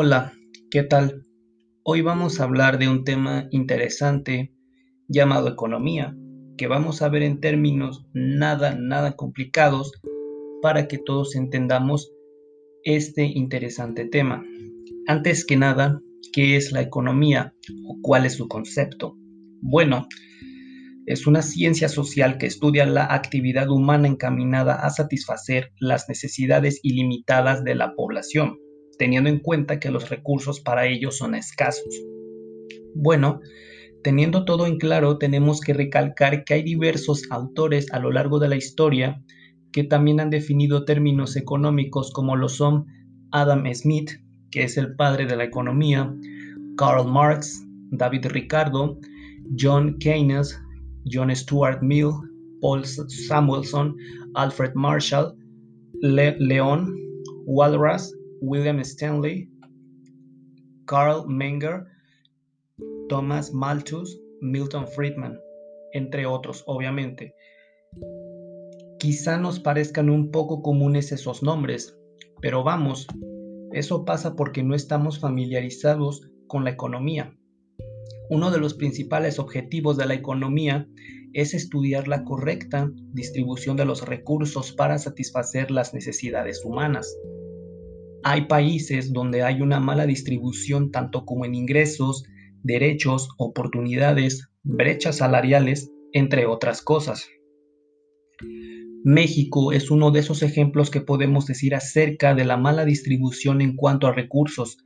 Hola, ¿qué tal? Hoy vamos a hablar de un tema interesante llamado economía, que vamos a ver en términos nada, nada complicados para que todos entendamos este interesante tema. Antes que nada, ¿qué es la economía o cuál es su concepto? Bueno, es una ciencia social que estudia la actividad humana encaminada a satisfacer las necesidades ilimitadas de la población teniendo en cuenta que los recursos para ello son escasos. Bueno, teniendo todo en claro, tenemos que recalcar que hay diversos autores a lo largo de la historia que también han definido términos económicos como lo son Adam Smith, que es el padre de la economía, Karl Marx, David Ricardo, John Keynes, John Stuart Mill, Paul Samuelson, Alfred Marshall, Leon Walras, William Stanley, Carl Menger, Thomas Malthus, Milton Friedman, entre otros, obviamente. Quizá nos parezcan un poco comunes esos nombres, pero vamos, eso pasa porque no estamos familiarizados con la economía. Uno de los principales objetivos de la economía es estudiar la correcta distribución de los recursos para satisfacer las necesidades humanas. Hay países donde hay una mala distribución tanto como en ingresos, derechos, oportunidades, brechas salariales, entre otras cosas. México es uno de esos ejemplos que podemos decir acerca de la mala distribución en cuanto a recursos.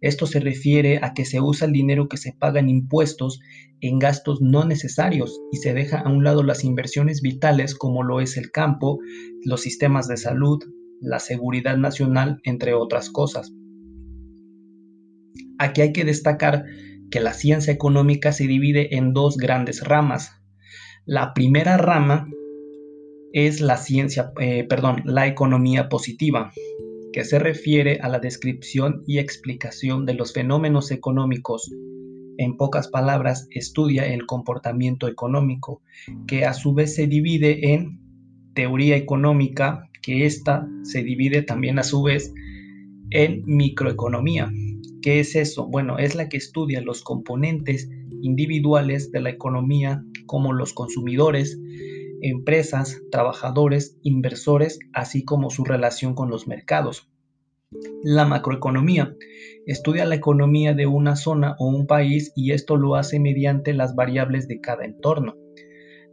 Esto se refiere a que se usa el dinero que se paga en impuestos en gastos no necesarios y se deja a un lado las inversiones vitales como lo es el campo, los sistemas de salud, la seguridad nacional, entre otras cosas. Aquí hay que destacar que la ciencia económica se divide en dos grandes ramas. La primera rama es la ciencia, eh, perdón, la economía positiva, que se refiere a la descripción y explicación de los fenómenos económicos. En pocas palabras, estudia el comportamiento económico, que a su vez se divide en teoría económica, que esta se divide también a su vez en microeconomía. ¿Qué es eso? Bueno, es la que estudia los componentes individuales de la economía como los consumidores, empresas, trabajadores, inversores, así como su relación con los mercados. La macroeconomía estudia la economía de una zona o un país y esto lo hace mediante las variables de cada entorno.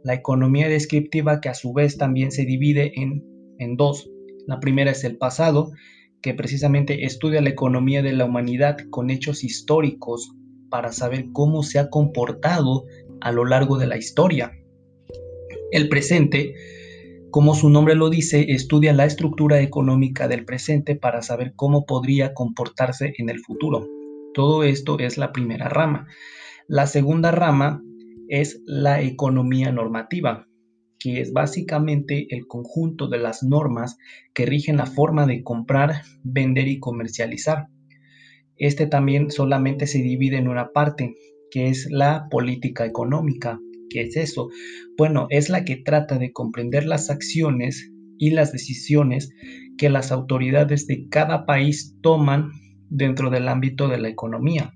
La economía descriptiva que a su vez también se divide en en dos. La primera es el pasado, que precisamente estudia la economía de la humanidad con hechos históricos para saber cómo se ha comportado a lo largo de la historia. El presente, como su nombre lo dice, estudia la estructura económica del presente para saber cómo podría comportarse en el futuro. Todo esto es la primera rama. La segunda rama es la economía normativa, que es básicamente el conjunto de las normas que rigen la forma de comprar, vender y comercializar. Este también solamente se divide en una parte, que es la política económica. ¿Qué es eso? Bueno, es la que trata de comprender las acciones y las decisiones que las autoridades de cada país toman dentro del ámbito de la economía.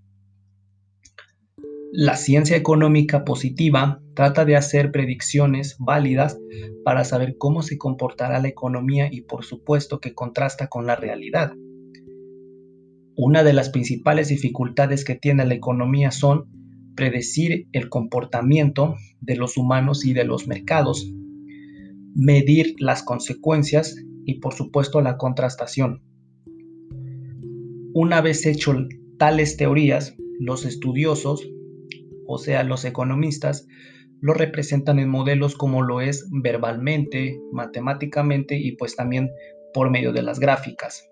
La ciencia económica positiva trata de hacer predicciones válidas para saber cómo se comportará la economía y por supuesto que contrasta con la realidad. Una de las principales dificultades que tiene la economía son predecir el comportamiento de los humanos y de los mercados, medir las consecuencias y por supuesto la contrastación. Una vez hecho tales teorías, los estudiosos o sea, los economistas, lo representan en modelos como lo es verbalmente, matemáticamente y pues también por medio de las gráficas.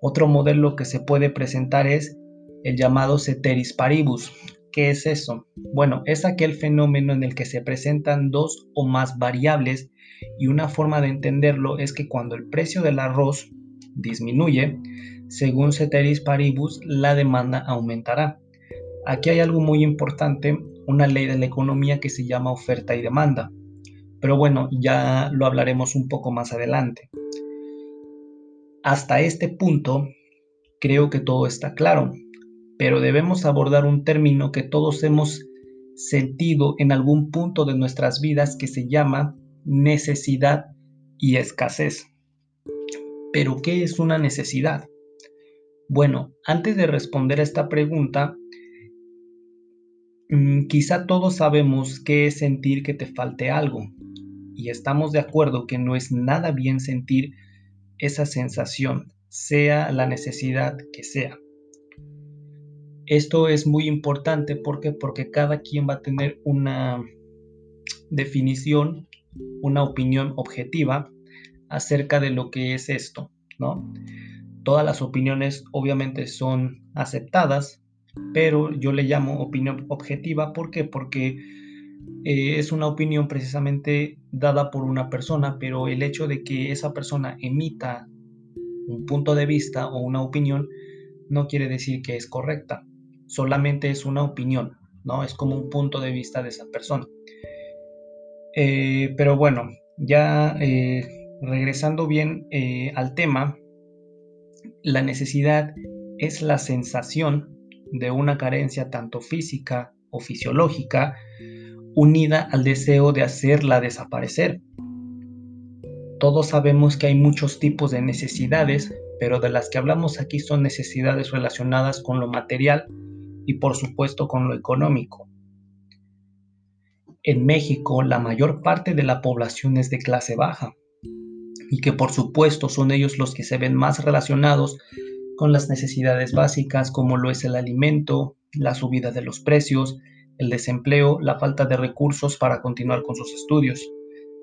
Otro modelo que se puede presentar es el llamado ceteris paribus. ¿Qué es eso? Bueno, es aquel fenómeno en el que se presentan dos o más variables y una forma de entenderlo es que cuando el precio del arroz disminuye, según ceteris paribus, la demanda aumentará. Aquí hay algo muy importante, una ley de la economía que se llama oferta y demanda. Pero bueno, ya lo hablaremos un poco más adelante. Hasta este punto, creo que todo está claro, pero debemos abordar un término que todos hemos sentido en algún punto de nuestras vidas que se llama necesidad y escasez. Pero, ¿qué es una necesidad? Bueno, antes de responder a esta pregunta, quizá todos sabemos qué es sentir que te falte algo, y estamos de acuerdo que no es nada bien sentir esa sensación, sea la necesidad que sea. Esto es muy importante porque porque cada quien va a tener una definición, una opinión objetiva acerca de lo que es esto, ¿no? Todas las opiniones obviamente son aceptadas, pero yo le llamo opinión objetiva, ¿por qué? Porque eh, es una opinión precisamente dada por una persona, pero el hecho de que esa persona emita un punto de vista o una opinión no quiere decir que es correcta, solamente es una opinión, ¿no? Es como un punto de vista de esa persona. Eh, pero bueno, ya eh, regresando bien al tema, la necesidad es la sensación de una carencia tanto física o fisiológica unida al deseo de hacerla desaparecer. Todos sabemos que hay muchos tipos de necesidades, pero de las que hablamos aquí son necesidades relacionadas con lo material y por supuesto con lo económico. En México la mayor parte de la población es de clase baja y que por supuesto son ellos los que se ven más relacionados con las necesidades básicas como lo es el alimento, la subida de los precios, el desempleo, la falta de recursos para continuar con sus estudios,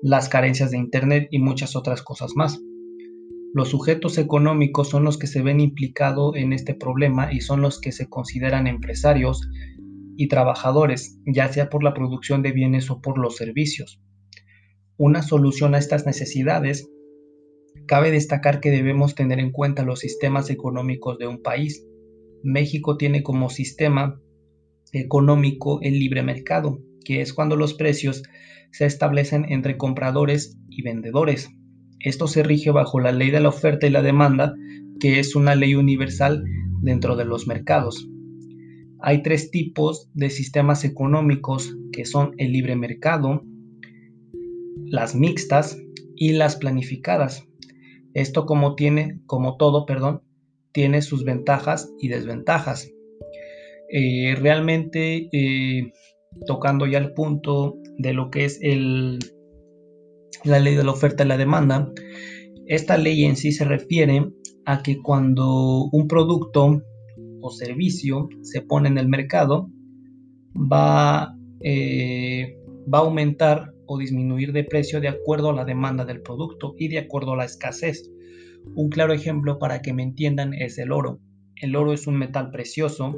las carencias de Internet y muchas otras cosas más. Los sujetos económicos son los que se ven implicados en este problema y son los que se consideran empresarios y trabajadores, ya sea por la producción de bienes o por los servicios. Una solución a estas necesidades Cabe destacar que debemos tener en cuenta los sistemas económicos de un país. México tiene como sistema económico el libre mercado, que es cuando los precios se establecen entre compradores y vendedores. Esto se rige bajo la ley de la oferta y la demanda, que es una ley universal dentro de los mercados. Hay tres tipos de sistemas económicos que son el libre mercado, las mixtas y las planificadas. Esto como tiene, como todo, perdón, tiene sus ventajas y desventajas. Eh, realmente, eh, tocando ya el punto de lo que es el, la ley de la oferta y la demanda, esta ley en sí se refiere a que cuando un producto o servicio se pone en el mercado, va, eh, va a aumentar o disminuir de precio de acuerdo a la demanda del producto y de acuerdo a la escasez. Un claro ejemplo para que me entiendan es el oro. El oro es un metal precioso,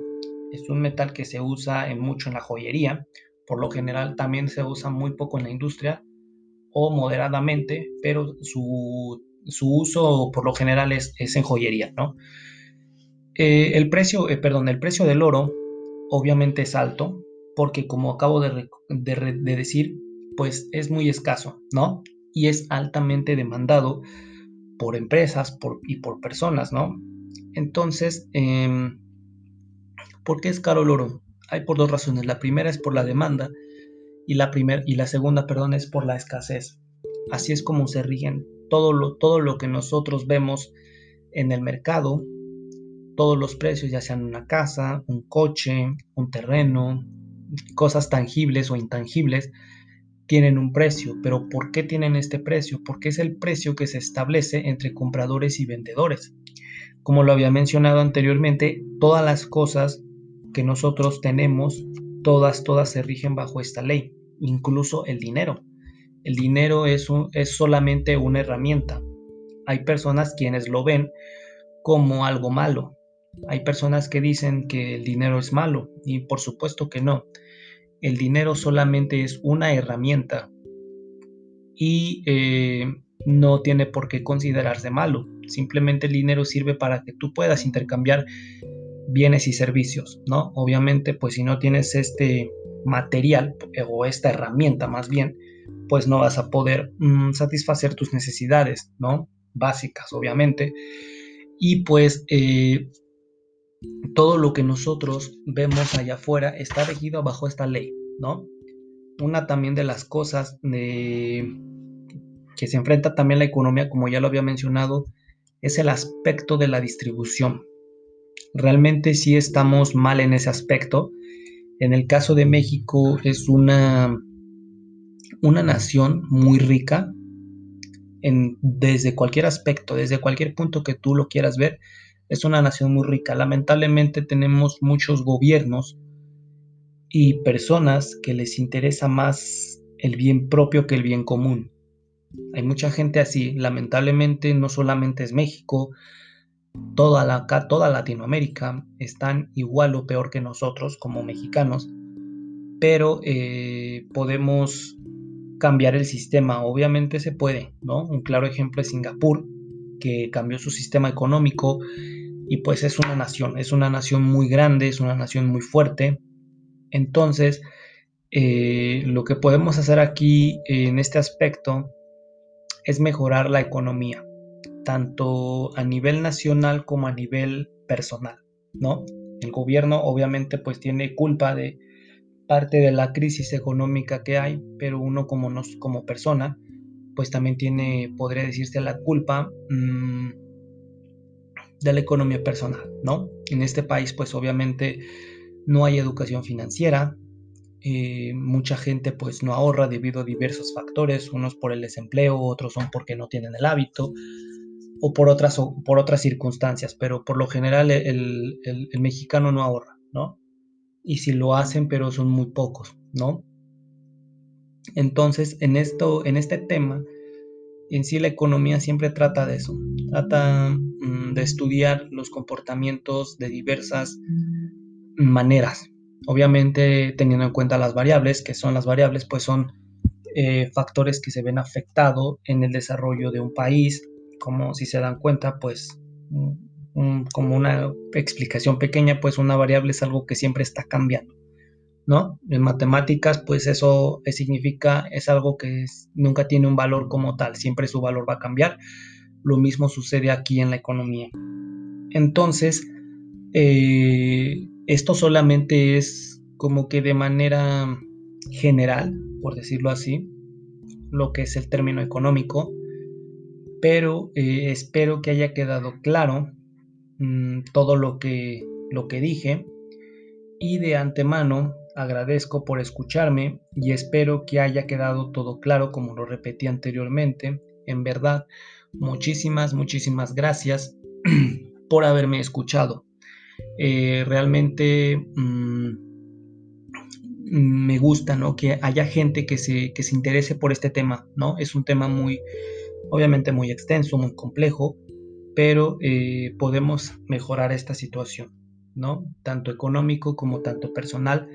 es un metal que se usa en mucho en la joyería, por lo general también se usa muy poco en la industria o moderadamente, pero su, uso por lo general es, en joyería, ¿no? Eh, el precio, eh, perdón, el precio del oro obviamente es alto porque como acabo de, de decir, pues es muy escaso, ¿no? Y es altamente demandado por empresas y por personas, ¿no? Entonces, em, ¿por qué es caro el oro? Hay por dos razones. La primera es por la demanda y la, y la segunda, perdón, es por la escasez. Así es como se rigen todo lo, todo lo que nosotros vemos en el mercado, todos los precios, ya sean una casa, un coche, un terreno, cosas tangibles o intangibles, tienen un precio, pero ¿por qué tienen este precio? Porque es el precio que se establece entre compradores y vendedores. Como lo había mencionado anteriormente, todas las cosas que nosotros tenemos, todas, todas se rigen bajo esta ley, incluso el dinero. El dinero es, es solamente una herramienta. Hay personas quienes lo ven como algo malo. Hay personas que dicen que el dinero es malo y por supuesto que no el dinero solamente es una herramienta y eh, no tiene por qué considerarse malo. Simplemente el dinero sirve para que tú puedas intercambiar bienes y servicios, ¿no? Obviamente, pues si no tienes este material eh, o esta herramienta más bien, pues no vas a poder mm, satisfacer tus necesidades, ¿no? Básicas, obviamente. Y pues eh, todo lo que nosotros vemos allá afuera está regido bajo esta ley, ¿no? Una también de las cosas que se enfrenta también la economía, como ya lo había mencionado, es el aspecto de la distribución. Realmente sí estamos mal en ese aspecto. En el caso de México es una, una nación muy rica en, desde cualquier aspecto, desde cualquier punto que tú lo quieras ver, es una nación muy rica. Lamentablemente tenemos muchos gobiernos y personas que les interesa más el bien propio que el bien común. Hay mucha gente así, lamentablemente no solamente es México, toda, la, toda Latinoamérica están igual o peor que nosotros como mexicanos, pero eh, podemos cambiar el sistema, obviamente se puede, ¿no? Un claro ejemplo es Singapur, que cambió su sistema económico y pues es una nación, es una nación muy grande, es una nación muy fuerte. Entonces, eh, lo que podemos hacer aquí en este aspecto es mejorar la economía, tanto a nivel nacional como a nivel personal, ¿no? El gobierno obviamente pues tiene culpa de parte de la crisis económica que hay, pero uno como, nos, como persona pues también tiene, podría decirse, la culpa mm, de la economía personal, ¿no? En este país pues obviamente no hay educación financiera, eh, mucha gente pues no ahorra debido a diversos factores, unos por el desempleo, otros son porque no tienen el hábito o por otras, por otras circunstancias, pero por lo general el, el, mexicano no ahorra, ¿no? Y si lo hacen, pero son muy pocos, ¿no? Entonces, en, esto, en este tema, en sí la economía siempre trata de eso, trata de estudiar los comportamientos de diversas maneras, Obviamente teniendo en cuenta las variables, que son las variables, pues son eh, factores que se ven afectados en el desarrollo de un país, como si se dan cuenta, pues como una explicación pequeña, pues una variable es algo que siempre está cambiando, ¿no? En matemáticas, pues eso significa, es algo que nunca tiene un valor como tal, siempre su valor va a cambiar. Lo mismo sucede aquí en la economía. Entonces, eh, esto solamente es como que de manera general, por decirlo así, lo que es el término económico, pero eh, espero que haya quedado claro mm, todo lo que, lo que dije y de antemano agradezco por escucharme y espero que haya quedado todo claro como lo repetí anteriormente. En verdad, muchísimas, muchísimas gracias por haberme escuchado. Eh, realmente mm, me gusta, ¿no? Que haya gente que se, que se interese por este tema, ¿no? Es un tema muy, obviamente muy extenso, muy complejo, pero eh, podemos mejorar esta situación, ¿no? Tanto económico como tanto personal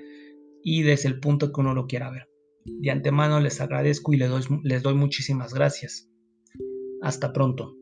y desde el punto que uno lo quiera ver. De antemano les agradezco y les doy, les doy muchísimas gracias. Hasta pronto.